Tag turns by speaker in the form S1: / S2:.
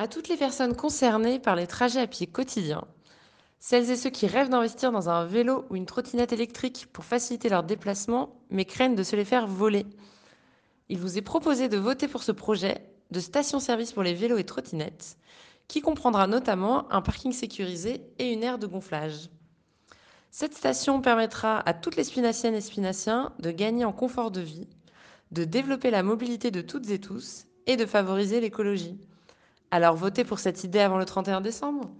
S1: À toutes les personnes concernées par les trajets à pied quotidiens, celles et ceux qui rêvent d'investir dans un vélo ou une trottinette électrique pour faciliter leurs déplacements, mais craignent de se les faire voler, il vous est proposé de voter pour ce projet de station-service pour les vélos et trottinettes, qui comprendra notamment un parking sécurisé et une aire de gonflage. Cette station permettra à toutes les spinaciennes et spinaciens de gagner en confort de vie, de développer la mobilité de toutes et tous et de favoriser l'écologie. Alors votez pour cette idée avant le 31 décembre